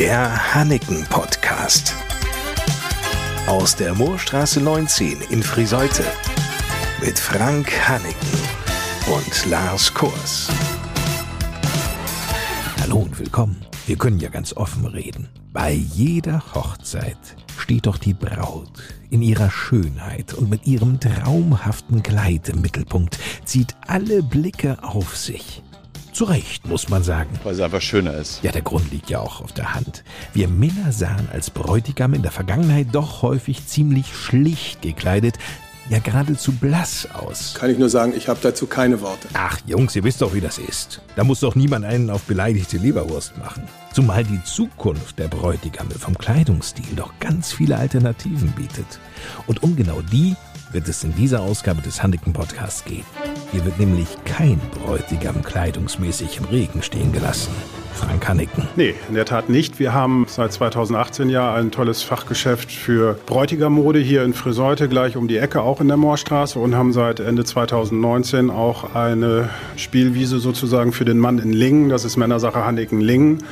Der Hanneken Podcast. Aus der Moorstraße 19 in Friseute. Mit Frank Hanneken und Lars Kurs. Hallo und willkommen. Wir können ja ganz offen reden. Bei jeder Hochzeit steht doch die Braut in ihrer Schönheit und mit ihrem traumhaften Kleid im Mittelpunkt, zieht alle Blicke auf sich. Zu Recht, muss man sagen. Weil es einfach schöner ist. Ja, der Grund liegt ja auch auf der Hand. Wir Männer sahen als Bräutigam in der Vergangenheit doch häufig ziemlich schlicht gekleidet, ja geradezu blass aus. Kann ich nur sagen, ich habe dazu keine Worte. Ach Jungs, ihr wisst doch, wie das ist. Da muss doch niemand einen auf beleidigte Leberwurst machen. Zumal die Zukunft der Bräutigame vom Kleidungsstil doch ganz viele Alternativen bietet. Und um genau die wird es in dieser Ausgabe des Handiken Podcasts gehen. Hier wird nämlich kein Bräutigam kleidungsmäßig im Regen stehen gelassen. Frank Hanniken. Nee, in der Tat nicht. Wir haben seit 2018 ja ein tolles Fachgeschäft für Bräutigammode hier in Friseute, gleich um die Ecke, auch in der Moorstraße und haben seit Ende 2019 auch eine Spielwiese sozusagen für den Mann in Lingen. Das ist Männersache Hanniken Lingen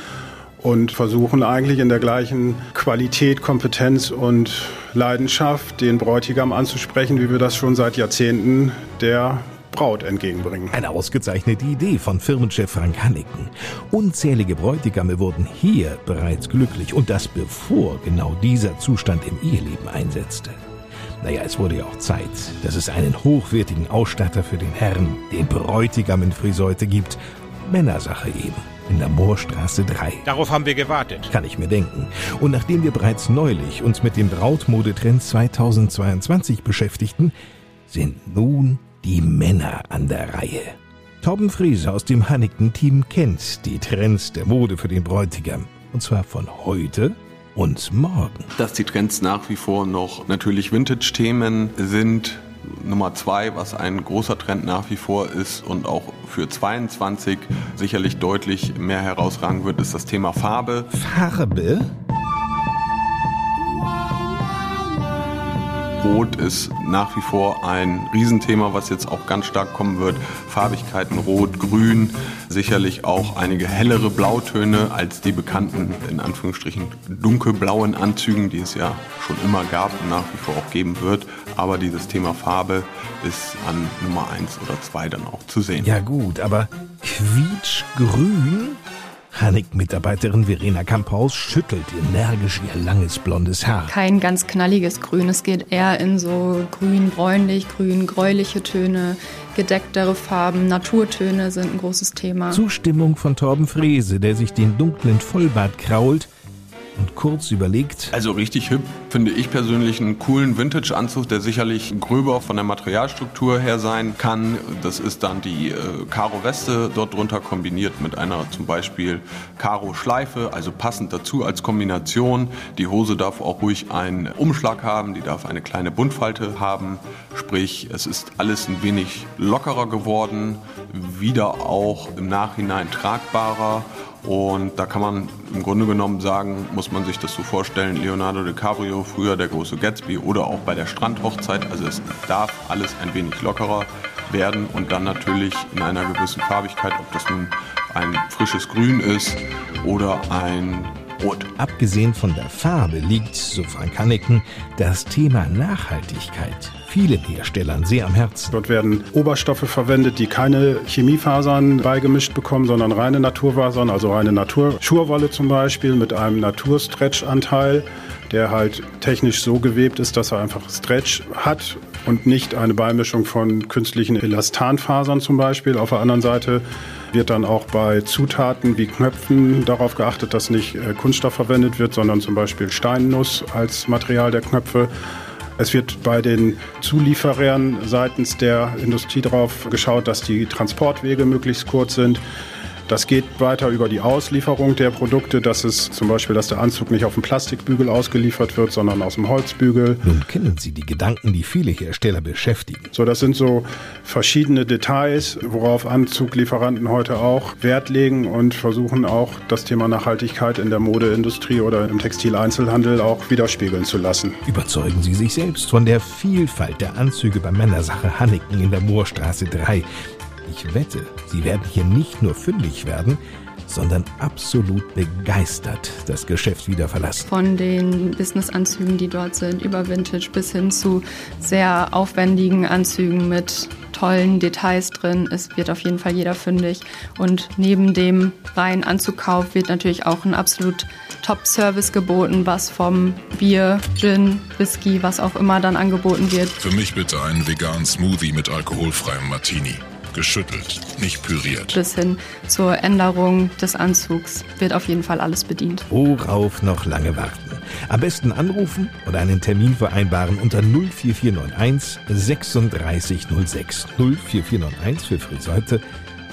und versuchen eigentlich in der gleichen Qualität, Kompetenz und Leidenschaft den Bräutigam anzusprechen, wie wir das schon seit Jahrzehnten der Braut entgegenbringen. Eine ausgezeichnete Idee von Firmenchef Frank Hanniken. Unzählige Bräutigame wurden hier bereits glücklich und das bevor genau dieser Zustand im Eheleben einsetzte. Naja, es wurde ja auch Zeit, dass es einen hochwertigen Ausstatter für den Herrn, den Bräutigam in Friseute gibt. Männersache eben in der Moorstraße 3. Darauf haben wir gewartet. Kann ich mir denken. Und nachdem wir bereits neulich uns mit dem Brautmodetrend 2022 beschäftigten, sind nun die Männer an der Reihe. Torben Friese aus dem Hannington-Team kennt die Trends der Mode für den Bräutigam. Und zwar von heute und morgen. Dass die Trends nach wie vor noch natürlich Vintage-Themen sind. Nummer zwei, was ein großer Trend nach wie vor ist und auch für 22 sicherlich deutlich mehr herausragen wird, ist das Thema Farbe. Farbe? Rot ist nach wie vor ein Riesenthema, was jetzt auch ganz stark kommen wird. Farbigkeiten Rot, Grün, sicherlich auch einige hellere Blautöne als die bekannten, in Anführungsstrichen, dunkelblauen Anzügen, die es ja schon immer gab und nach wie vor auch geben wird. Aber dieses Thema Farbe ist an Nummer 1 oder 2 dann auch zu sehen. Ja gut, aber quietschgrün? Hanik-Mitarbeiterin Verena Kamphaus schüttelt energisch ihr langes blondes Haar. Kein ganz knalliges Grün. Es geht eher in so grün-bräunlich, grün-gräuliche Töne, gedecktere Farben, Naturtöne sind ein großes Thema. Zustimmung von Torben Frese, der sich den dunklen Vollbart krault und kurz überlegt. Also richtig hip finde ich persönlich einen coolen Vintage-Anzug, der sicherlich gröber von der Materialstruktur her sein kann. Das ist dann die äh, Karo-Weste dort drunter kombiniert mit einer zum Beispiel Karo-Schleife, also passend dazu als Kombination. Die Hose darf auch ruhig einen Umschlag haben, die darf eine kleine Buntfalte haben. Sprich, es ist alles ein wenig lockerer geworden, wieder auch im Nachhinein tragbarer und da kann man im Grunde genommen sagen, muss man sich das so vorstellen, Leonardo DiCaprio, früher der große Gatsby oder auch bei der Strandhochzeit. Also es darf alles ein wenig lockerer werden und dann natürlich in einer gewissen Farbigkeit, ob das nun ein frisches Grün ist oder ein Rot. Abgesehen von der Farbe liegt, so Frank Hanneken, das Thema Nachhaltigkeit vielen Herstellern sehr am Herzen. Dort werden Oberstoffe verwendet, die keine Chemiefasern beigemischt bekommen, sondern reine Naturfasern, also reine Naturschurwolle zum Beispiel mit einem Naturstretch-Anteil, der halt technisch so gewebt ist, dass er einfach Stretch hat und nicht eine Beimischung von künstlichen Elastanfasern zum Beispiel. Auf der anderen Seite wird dann auch bei Zutaten wie Knöpfen darauf geachtet, dass nicht äh, Kunststoff verwendet wird, sondern zum Beispiel Steinnuss als Material der Knöpfe. Es wird bei den Zulieferern seitens der Industrie darauf geschaut, dass die Transportwege möglichst kurz sind. Das geht weiter über die Auslieferung der Produkte. Das ist zum Beispiel, dass der Anzug nicht auf dem Plastikbügel ausgeliefert wird, sondern aus dem Holzbügel. Nun kennen Sie die Gedanken, die viele Hersteller beschäftigen. So, das sind so verschiedene Details, worauf Anzuglieferanten heute auch Wert legen und versuchen auch das Thema Nachhaltigkeit in der Modeindustrie oder im Textileinzelhandel auch widerspiegeln zu lassen. Überzeugen Sie sich selbst von der Vielfalt der Anzüge bei Männersache Hanneken in der Moorstraße 3. Ich wette, Sie werden hier nicht nur fündig werden, sondern absolut begeistert das Geschäft wieder verlassen. Von den Businessanzügen, die dort sind, über Vintage bis hin zu sehr aufwendigen Anzügen mit tollen Details drin. Es wird auf jeden Fall jeder fündig. Und neben dem reinen Anzugkauf wird natürlich auch ein absolut Top-Service geboten, was vom Bier, Gin, Whisky, was auch immer dann angeboten wird. Für mich bitte einen veganen Smoothie mit alkoholfreiem Martini. Geschüttelt, nicht püriert. Bis hin zur Änderung des Anzugs wird auf jeden Fall alles bedient. Worauf noch lange warten? Am besten anrufen oder einen Termin vereinbaren unter 04491 3606. 04491 für Friseute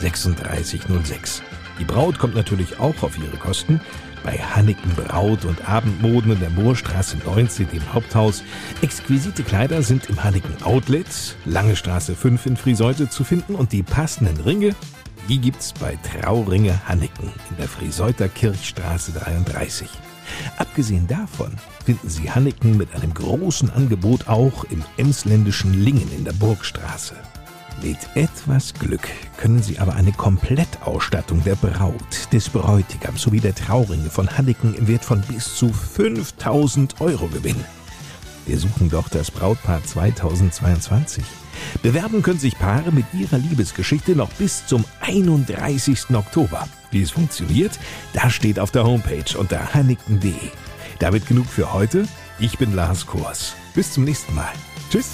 3606. Die Braut kommt natürlich auch auf ihre Kosten. Bei Hanneken Braut und Abendmoden in der Moorstraße 19, dem Haupthaus. Exquisite Kleider sind im Hanneken Outlet, Lange Straße 5 in Friseute zu finden und die passenden Ringe, die gibt's bei Trauringe Hanneken in der Friseuter Kirchstraße 33. Abgesehen davon finden Sie Hanneken mit einem großen Angebot auch im emsländischen Lingen in der Burgstraße. Mit etwas Glück können Sie aber eine Komplettausstattung der Braut, des Bräutigams sowie der Trauringe von Hanneken im Wert von bis zu 5000 Euro gewinnen. Wir suchen doch das Brautpaar 2022. Bewerben können sich Paare mit ihrer Liebesgeschichte noch bis zum 31. Oktober. Wie es funktioniert, das steht auf der Homepage unter hannigten.de. Damit genug für heute. Ich bin Lars Kors. Bis zum nächsten Mal. Tschüss.